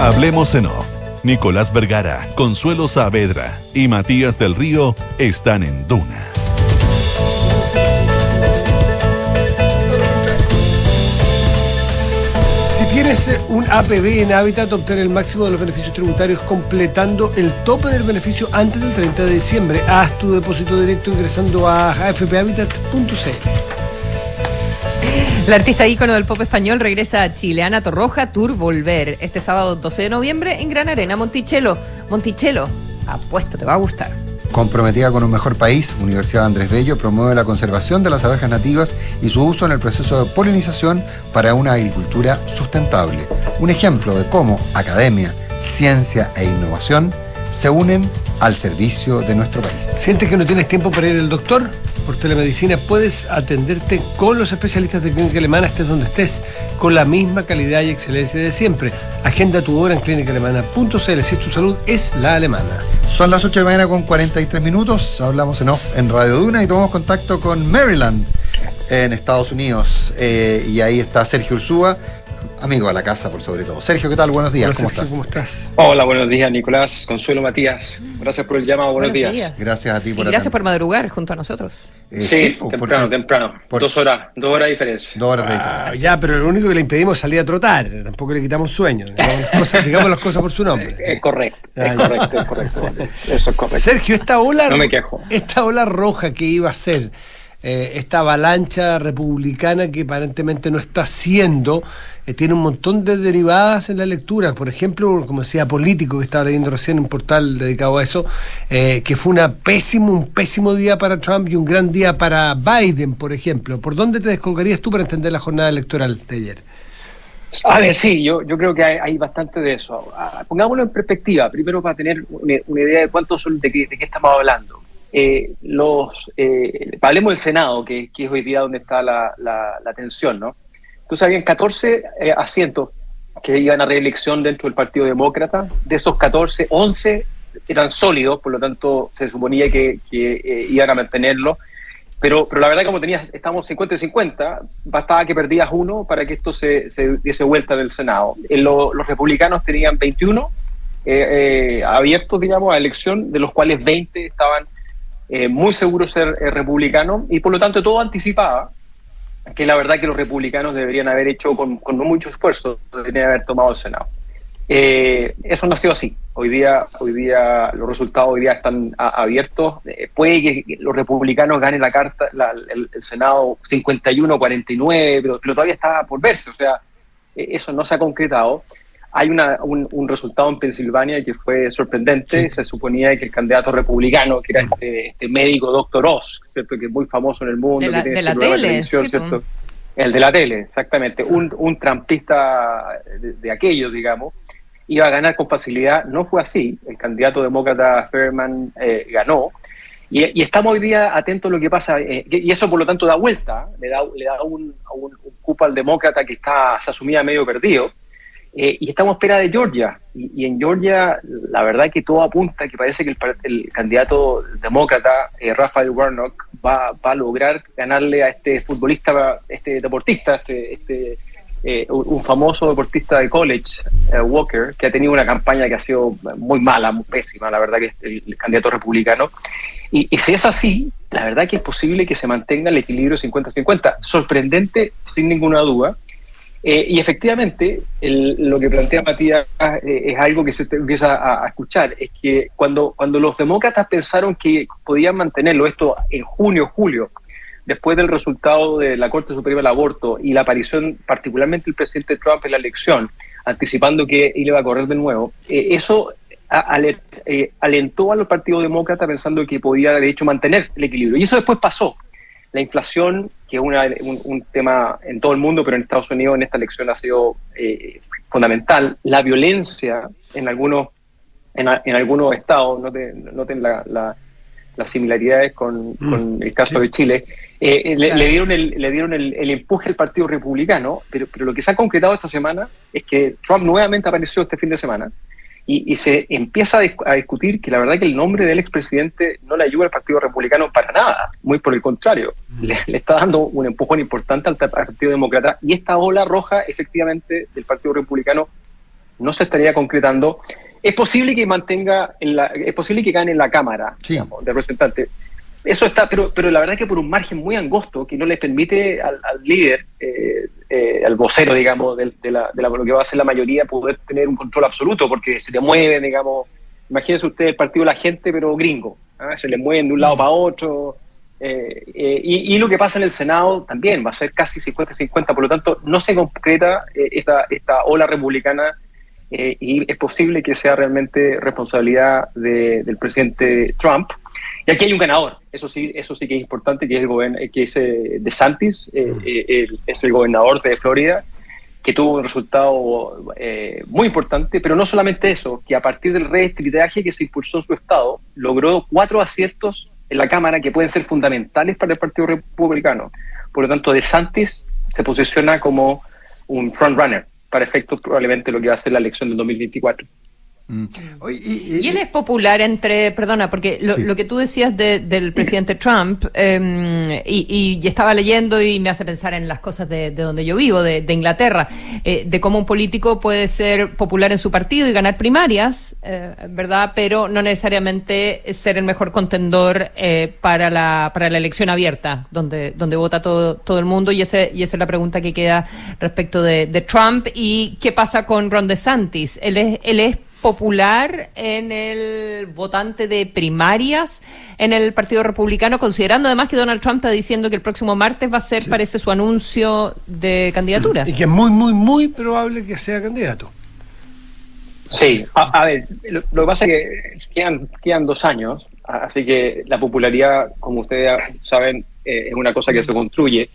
Hablemos en off. Nicolás Vergara, Consuelo Saavedra y Matías del Río están en Duna tienes un APB en Habitat, obtén el máximo de los beneficios tributarios completando el tope del beneficio antes del 30 de diciembre. Haz tu depósito directo ingresando a afphabitat.cl. La artista ícono del pop español regresa a Chile, Ana Torroja, Tour Volver, este sábado 12 de noviembre en Gran Arena, Monticello. Monticello, apuesto, te va a gustar. Comprometida con un mejor país, Universidad Andrés Bello promueve la conservación de las abejas nativas y su uso en el proceso de polinización para una agricultura sustentable. Un ejemplo de cómo academia, ciencia e innovación se unen al servicio de nuestro país. ¿Sientes que no tienes tiempo para ir al doctor? Por telemedicina puedes atenderte con los especialistas de clínica alemana, estés donde estés, con la misma calidad y excelencia de siempre. Agenda tu hora en clínicaalemana.cl si tu salud es la alemana. Son las 8 de la mañana con 43 minutos. Hablamos en off en Radio Duna y tomamos contacto con Maryland en Estados Unidos. Eh, y ahí está Sergio Ursúa, amigo de la casa por sobre todo. Sergio, ¿qué tal? Buenos días, ¿cómo, estás? ¿cómo estás? Hola, buenos días, Nicolás, Consuelo Matías. Gracias por el llamado, buenos, días. Gracias a ti por y Gracias por madrugar junto a nosotros. Eh, sí, temprano, temprano. Dos horas, dos horas de diferencia. Dos horas de ah, diferencia. ya, pero lo único que le impedimos es salir a trotar, tampoco le quitamos sueño. Digamos las cosas, por su nombre. Es correcto, es correcto, es correcto. Eso es correcto. Sergio, esta ola, no me quejo. esta ola roja que iba a ser eh, esta avalancha republicana que aparentemente no está siendo, eh, tiene un montón de derivadas en la lectura. Por ejemplo, como decía Político, que estaba leyendo recién un portal dedicado a eso, eh, que fue una pésimo, un pésimo día para Trump y un gran día para Biden, por ejemplo. ¿Por dónde te descolgarías tú para entender la jornada electoral de ayer? A ver, sí, yo, creo que hay, bastante de eso. Ah, pongámoslo en perspectiva, primero para tener una, idea de cuánto son, de qué estamos hablando. Eh, los, eh, hablemos del Senado, que, es hoy día donde está la, la, tensión, ¿no? Entonces habían 14 eh, asientos que iban a reelección dentro del Partido Demócrata. De esos 14, 11 eran sólidos, por lo tanto se suponía que, iban a mantenerlo. Pero, pero la verdad, como tenías, estamos 50 y 50, bastaba que perdías uno para que esto se, se diese vuelta del Senado. los republicanos tenían 21 abiertos, digamos, a elección, de los cuales 20 estaban eh, muy seguro ser eh, republicano y por lo tanto todo anticipaba que la verdad que los republicanos deberían haber hecho con, no mucho esfuerzo, deberían haber tomado el Senado. Eh, eso no ha sido así. Hoy día, hoy día los resultados hoy día están abiertos. puede que los republicanos ganen la carta, el, Senado 51-49, pero, pero, todavía está por verse. O sea, eso no se ha concretado. Hay una, un, resultado en Pensilvania que fue sorprendente. Se suponía que el candidato republicano, que era este, este médico doctor Oz, ¿cierto? que es muy famoso en el mundo, de la, que de la tele, el de la tele, exactamente, un, un trampista de, aquellos, digamos, iba a ganar con facilidad. No fue así. El candidato demócrata Fairman eh, ganó. Y, estamos hoy día atentos a lo que pasa, eh, y eso por lo tanto da vuelta, le da, le da un, un, un cupo al demócrata que está, se asumía medio perdido. Eh, y estamos a espera de Georgia. Y, en Georgia, la verdad que todo apunta que parece que el, candidato demócrata, eh, Rafael Warnock, va, va, a lograr ganarle a este futbolista, este deportista, este, este eh, un famoso deportista de college, Walker, que ha tenido una campaña que ha sido muy mala, muy pésima, la verdad que es el, candidato republicano. Y, y, si es así, la verdad que es posible que se mantenga el equilibrio 50-50. Sorprendente, sin ninguna duda eh, y efectivamente, lo que plantea Matías eh, es algo que se empieza a, escuchar, es que cuando, cuando los demócratas pensaron que podían mantenerlo esto en junio, julio, después del resultado de la Corte Suprema del Aborto y la aparición particularmente del presidente Trump en la elección, anticipando que él iba a correr de nuevo, eh, eso alentó a los partidos demócratas pensando que podía de hecho mantener el equilibrio. Y eso después pasó. La inflación, que es un, tema en todo el mundo, pero en Estados Unidos en esta elección ha sido eh, fundamental. La violencia en algunos, en, algunos estados, noten, las similaridades con, mm. el caso de Chile, eh, le, dieron, el, le dieron el, empuje al Partido Republicano, pero, pero lo que se ha concretado esta semana es que Trump nuevamente apareció este fin de semana y, se empieza a, discutir que la verdad que el nombre del expresidente no le ayuda al Partido Republicano para nada, muy por el contrario, mm. le, está dando un empujón importante al, Partido Demócrata y esta ola roja efectivamente del Partido Republicano no se estaría concretando. Es posible que mantenga, en la, es posible que gane en la Cámara de representantes, eso está, pero, pero la verdad es que por un margen muy angosto que no le permite al, líder, eh, eh, al vocero, digamos, de, la, de, lo que va a ser la mayoría, poder tener un control absoluto, porque se le mueven, digamos, imagínense usted el partido de la gente, pero gringo, ¿ah? se le mueven de un lado para otro. Eh, y, y, lo que pasa en el Senado también va a ser casi 50-50, por lo tanto, no se concreta esta, esta ola republicana. Y es posible que sea realmente responsabilidad del presidente Trump, y aquí hay un ganador, eso sí, eso sí que es importante, que es el que es eh, de Santis, eh, mm. eh, es el gobernador de Florida, que tuvo un resultado muy importante, pero no solamente eso, que a partir del reestritaje que se impulsó en su estado, logró cuatro aciertos en la Cámara que pueden ser fundamentales para el Partido Republicano. Por lo tanto, De Santis se posiciona como un frontrunner para efectos probablemente lo que va a ser la elección del 2024. Mm. y, él es popular entre, perdona, porque lo, que tú decías del presidente Trump, em, y, estaba leyendo y me hace pensar en las cosas de, donde yo vivo, de, Inglaterra, eh, de cómo un político puede ser popular en su partido y ganar primarias, eh, ¿verdad? Pero no necesariamente ser el mejor contendor eh, para, la, para la elección abierta, donde, donde vota todo, todo el mundo, y, ese, y esa es la pregunta que queda respecto de, Trump. ¿Y qué pasa con Ron DeSantis? Él es, él es popular en el votante de primarias en el Partido Republicano, considerando además que Donald Trump está diciendo que el próximo martes va a ser, parece, su anuncio de candidatura. Y que es muy, muy, muy probable que sea candidato. Sí, a, ver, lo, que pasa es que quedan, quedan dos años, así que la popularidad, como ustedes saben, eh, es una cosa que se construye.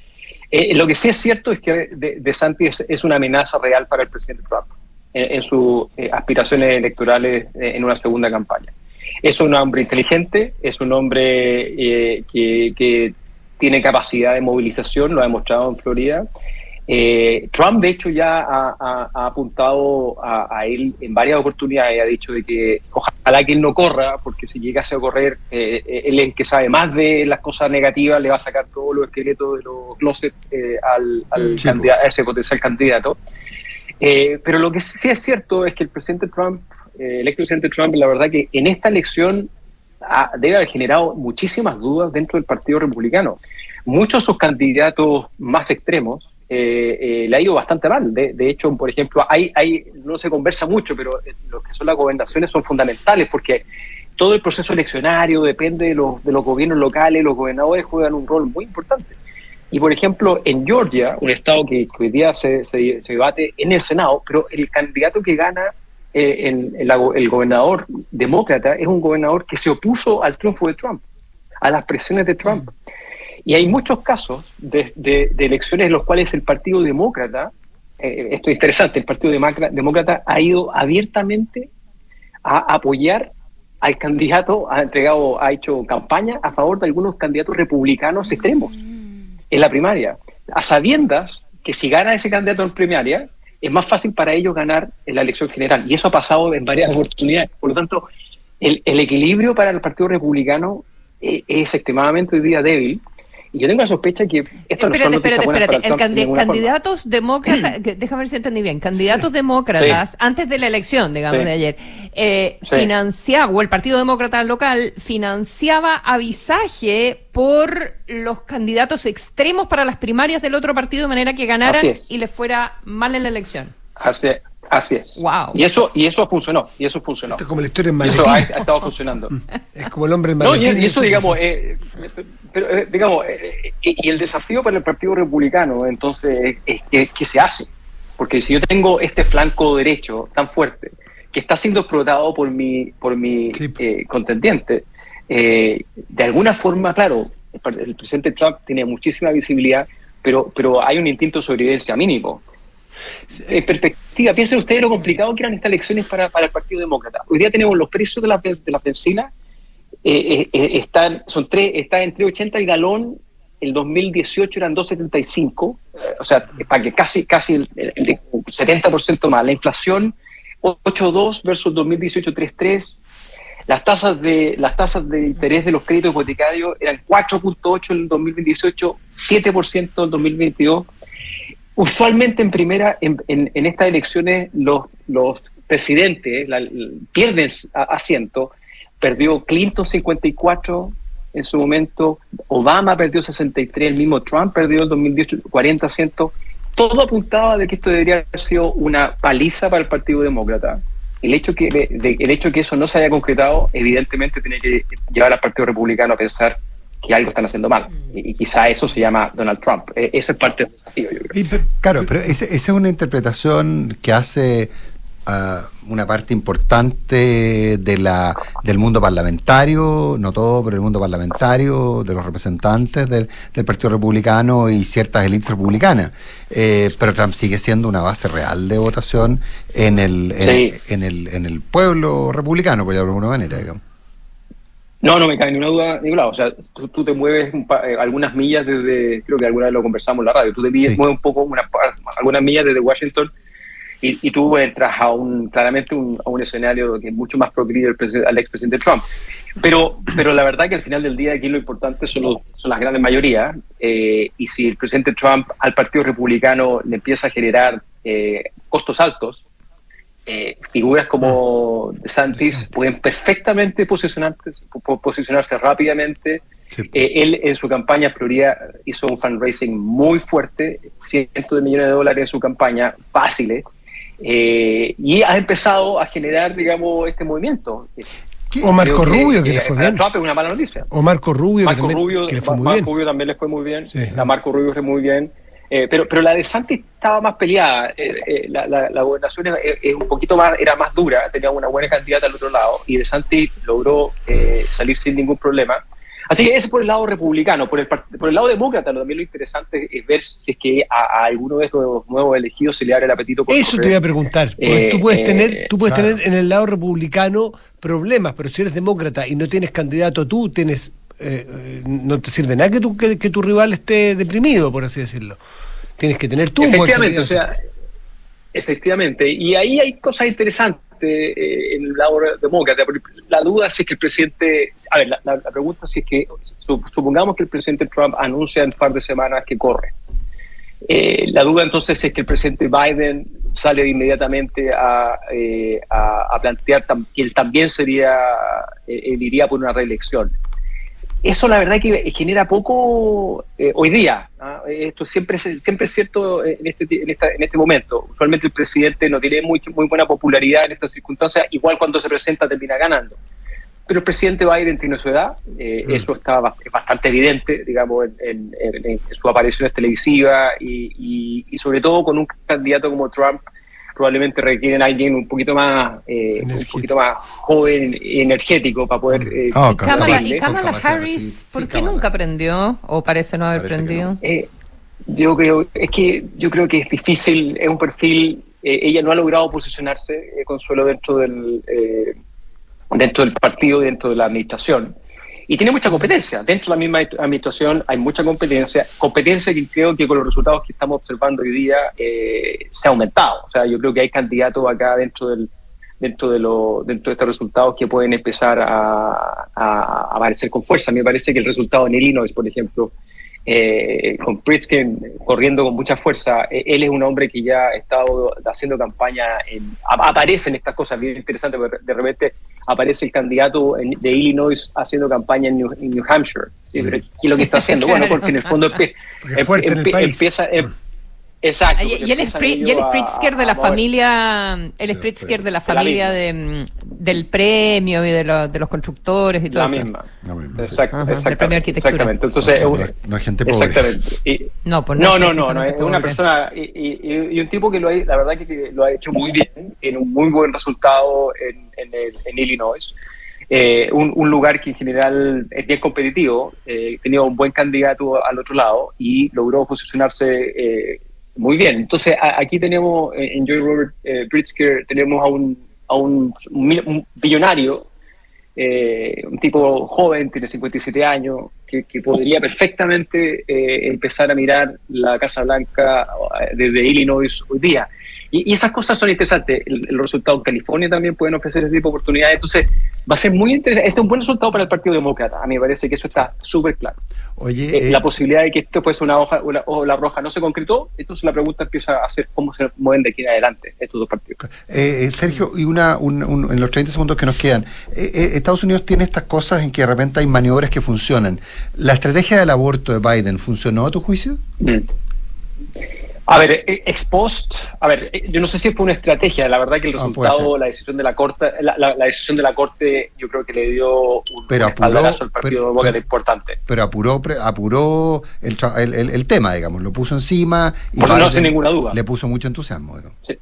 Eh, lo que sí es cierto es que De, de Santis es una amenaza real para el presidente Trump en, sus eh, aspiraciones electorales eh, en una segunda campaña. Es un hombre inteligente, es un hombre eh, que, tiene capacidad de movilización, lo ha demostrado en Florida. Trump, de hecho, ya ha, apuntado a, él en varias oportunidades, ha dicho de que ojalá que él no corra, porque si llegase a correr, él es el que sabe más de las cosas negativas, le va a sacar todos los esqueletos de los closets al, al candidato, a ese potencial candidato. Eh, pero lo que sí es cierto es que el presidente Trump, eh, el expresidente Trump, la verdad que en esta elección debe haber generado muchísimas dudas dentro del Partido Republicano. Muchos de sus candidatos más extremos eh, le ha ido bastante mal. De, hecho, por ejemplo, hay, hay, no se conversa mucho, pero lo que son las gobernaciones son fundamentales porque todo el proceso eleccionario depende de los, de los gobiernos locales, los gobernadores juegan un rol muy importante. Y por ejemplo, en Georgia, un estado que, hoy día se, se, debate en el Senado, pero el candidato que gana eh, el, gobernador demócrata es un gobernador que se opuso al triunfo de Trump, a las presiones de Trump. Y hay muchos casos de, elecciones en los cuales el Partido Demócrata, eh, esto es interesante, el Partido Demócrata ha ido abiertamente a apoyar al candidato, ha entregado, ha hecho campaña a favor de algunos candidatos republicanos extremos en la primaria, a sabiendas que si gana ese candidato en primaria, es más fácil para ellos ganar en la elección general. Y eso ha pasado en varias oportunidades. Por lo tanto, el, equilibrio para el Partido Republicano eh, es extremadamente hoy día débil y yo tengo la sospecha que esto no son espérate, espérate. El candidatos demócratas, déjame ver si entendí bien, candidatos demócratas, antes de la elección, digamos, de ayer, eh, financiaba, o el Partido Demócrata local, financiaba avisaje por los candidatos extremos para las primarias del otro partido de manera que ganaran y les fuera mal en la elección. Así. Así es. Wow. Y eso, y eso funcionó, y eso funcionó. es como la historia en Eso ha, estado funcionando. es como el hombre en No, y, eso, digamos, eh, pero, eh, digamos, eh, y el desafío para el Partido Republicano, entonces, es, que, se hace. porque si yo tengo este flanco derecho tan fuerte, que está siendo explotado por mi, por mi eh, contendiente, eh, de alguna forma, claro, el presidente Trump tiene muchísima visibilidad, pero, pero hay un instinto de sobrevivencia mínimo. En perspectiva, piensen ustedes lo complicado que eran estas elecciones para, para el Partido Demócrata. Hoy día tenemos los precios de la, de la benzina, eh, están, son tres, está entre 80 y galón el 2018 eran 2,75, eh, o sea, para que casi, casi el, 70% más. La inflación 8,2 versus 2018 3,3. Las tasas de las tasas de interés de los créditos hipotecarios eran 4.8 en el 2018, 7% en el 2022. Usualmente en primera, en, en, estas elecciones, los, los presidentes pierden asiento. Perdió Clinton 54, en su momento, Obama perdió 63, el mismo Trump perdió el 2018 40 cientos. Todo apuntaba de que esto debería haber sido una paliza para el Partido Demócrata. El hecho que de, el hecho que eso no se haya concretado, evidentemente tiene que llevar al Partido Republicano a pensar que algo están haciendo mal. Y, quizá eso se llama Donald Trump. E, esa es parte del desafío, yo creo. claro, pero esa es una interpretación que hace una parte importante de la, del mundo parlamentario, no todo, pero el mundo parlamentario, de los representantes del, Partido Republicano y ciertas élites republicanas. Eh, pero Trump sigue siendo una base real de votación en el, en, el, en el pueblo republicano, por decirlo de alguna manera, digamos. No, no me cae ninguna duda, Nicolás. O sea, tú, te mueves eh, algunas millas desde, creo que alguna vez lo conversamos en la radio, tú te mueves un poco, una, algunas millas desde Washington y, tú entras a un, claramente un, a un escenario que es mucho más proclive al, expresidente Trump. Pero, pero la verdad que al final del día aquí lo importante son, son las grandes mayorías eh, y si el presidente Trump al Partido Republicano le empieza a generar eh, costos altos, eh, figuras como DeSantis pueden perfectamente posicionarse, posicionarse rápidamente. él en su campaña Florida hizo un fundraising muy fuerte, cientos de millones de dólares en su campaña, fáciles. Eh, y ha empezado a generar, digamos, este movimiento. O Marco Rubio, que, le fue bien. Trump es una mala noticia. O Marco Rubio, Marco que, Rubio, que le fue muy Marco Rubio también le fue muy bien. A Marco Rubio le fue muy bien. Eh, pero, pero la de Santi estaba más peleada. Eh, la, la, gobernación es, un poquito más, era más dura, tenía una buena candidata al otro lado. Y de Santi logró salir sin ningún problema. Así que ese por el lado republicano. Por el, por el lado demócrata, también lo interesante es ver si es que a, alguno de estos nuevos elegidos se le abre el apetito por Eso te voy a preguntar. Eh, tú puedes, tener, eh, tú puedes tener en el lado republicano problemas, pero si eres demócrata y no tienes candidato tú, tienes eh, no te sirve nada que tu, que, tu rival esté deprimido, por así decirlo. Tienes que tener tú Efectivamente, o sea, efectivamente. Y ahí hay cosas interesantes eh, en el lado demócrata. La duda es que el presidente, a ver, la, pregunta es que supongamos que el presidente Trump anuncia en un par de semanas que corre. Eh, la duda entonces es que el presidente Biden sale inmediatamente a, eh, a, plantear que él también sería, él iría por una reelección. Eso la verdad que genera poco eh, hoy día. ¿ah? Esto siempre siempre es cierto en este, en, en este momento. Usualmente el presidente no tiene muy, muy buena popularidad en estas circunstancias, igual cuando se presenta termina ganando. Pero el presidente Biden tiene su edad, eh, mm. eso está bastante evidente, digamos, en, sus apariciones televisivas y, y, sobre todo con un candidato como Trump probablemente requieren a alguien un poquito más eh, un poquito más joven y energético para poder eh, oh, y Kamala Harris ¿por qué nunca aprendió o parece no haber aprendido eh, yo creo es que yo creo que es difícil es un perfil eh, ella no ha logrado posicionarse consuelo dentro del dentro del partido dentro de la administración y tiene mucha competencia. Dentro de la misma administración hay mucha competencia, competencia que creo que con los resultados que estamos observando hoy día eh, se ha aumentado. O sea, yo creo que hay candidatos acá dentro del dentro de lo, dentro de estos resultados que pueden empezar a, aparecer con fuerza. Me parece que el resultado en Illinois, por ejemplo, eh, con Pritzker corriendo con mucha fuerza. E, él es un hombre que ya ha estado haciendo campaña, en, aparecen estas cosas bien interesantes, de repente aparece el candidato de Illinois haciendo campaña en New, Hampshire. ¿Y lo que está haciendo? Bueno, porque en el fondo empieza, Exacto. Y, el, y el Spritzker de la familia, el Spritzker de la familia de, del premio y de, de los constructores y todo la eso. Misma. La misma. Exacto, Del premio de arquitectura. Exactamente. Entonces, no, es, no hay gente pobre. Exactamente. no, pues no, no, no, no, es una persona y, y, y, un tipo que lo ha, la verdad que lo ha hecho muy bien, tiene un muy buen resultado en, en, el, en Illinois. Eh, un, un, lugar que en general es bien competitivo, eh, tenía un buen candidato al otro lado y logró posicionarse eh, muy bien. Entonces, aquí tenemos eh, en Joy Robert eh, Pritzker, tenemos a un, a un, un billonario, eh, un tipo joven, tiene 57 años, que, que podría perfectamente eh, empezar a mirar la Casa Blanca desde Illinois hoy día. Y, esas cosas son interesantes. El, el, resultado en California también pueden ofrecer ese tipo de oportunidades. Entonces, va a ser muy interesante. Este es un buen resultado para el Partido Demócrata. A mí me parece que eso está súper claro. Oye, eh, la posibilidad de que esto fuese una hoja, una hoja roja no se concretó, entonces la pregunta empieza a ser cómo se mueven de aquí en adelante estos dos partidos. Eh, Sergio, y una, un, un, en los 30 segundos que nos quedan, eh, Estados Unidos tiene estas cosas en que de repente hay maniobras que funcionan. ¿La estrategia del aborto de Biden funcionó a tu juicio? Mm. A ver, eh, ex post, a ver, eh, yo no sé si fue una estrategia, la verdad que el ah, resultado, la decisión de la corte, la, la, la, decisión de la corte, yo creo que le dio un, pero apuró, al partido pero, importante. Pero apuró, apuró el, el, el, tema, digamos, lo puso encima y Por no, sin ninguna duda. le puso mucho entusiasmo. Sí.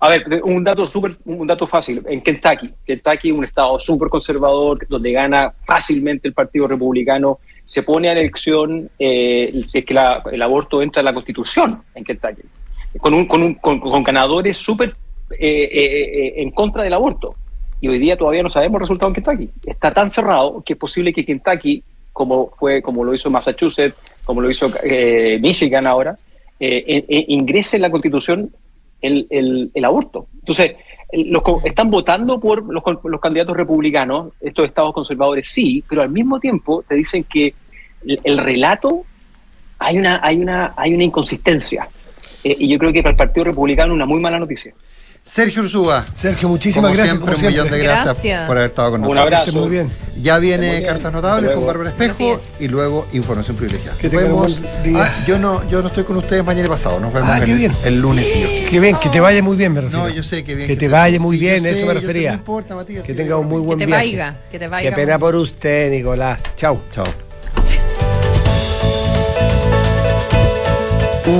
A ver, un dato súper, un dato fácil. En Kentucky, Kentucky, un estado súper conservador, donde gana fácilmente el Partido Republicano se pone a elección eh, si es que la, el aborto entra en la Constitución en Kentucky, con, un, con, un, con, ganadores súper eh, eh, en contra del aborto. Y hoy día todavía no sabemos el resultado en Kentucky. Está tan cerrado que es posible que Kentucky, como fue como lo hizo Massachusetts, como lo hizo Michigan ahora, ingrese en la Constitución el, el, el aborto. Entonces, los, están votando por los, los, candidatos republicanos, estos estados conservadores sí, pero al mismo tiempo te dicen que el, el relato hay una, hay una, hay una inconsistencia. Eh, y yo creo que para el Partido Republicano una muy mala noticia. Sergio Ursúa. Sergio, muchísimas gracias. Siempre, un millón de gracias, gracias, por haber estado con nosotros. Un abrazo. Muy bien. Ya viene Cartas Notables con Bárbara Espejo y luego Información Privilegiada. Que vemos. Ah, yo, no, yo no estoy con ustedes mañana y pasado. Nos vemos ah, el, bien. el, lunes. Y yo. Qué bien, que te vaya muy bien, me refiero. No, yo sé que bien. Que, te vaya muy bien, sí, eso sé, me refería. no importa, Matías. Que tenga un muy buen que te viaje. Vaya, que te vaya. Qué pena por usted, Nicolás. Chau. Chao.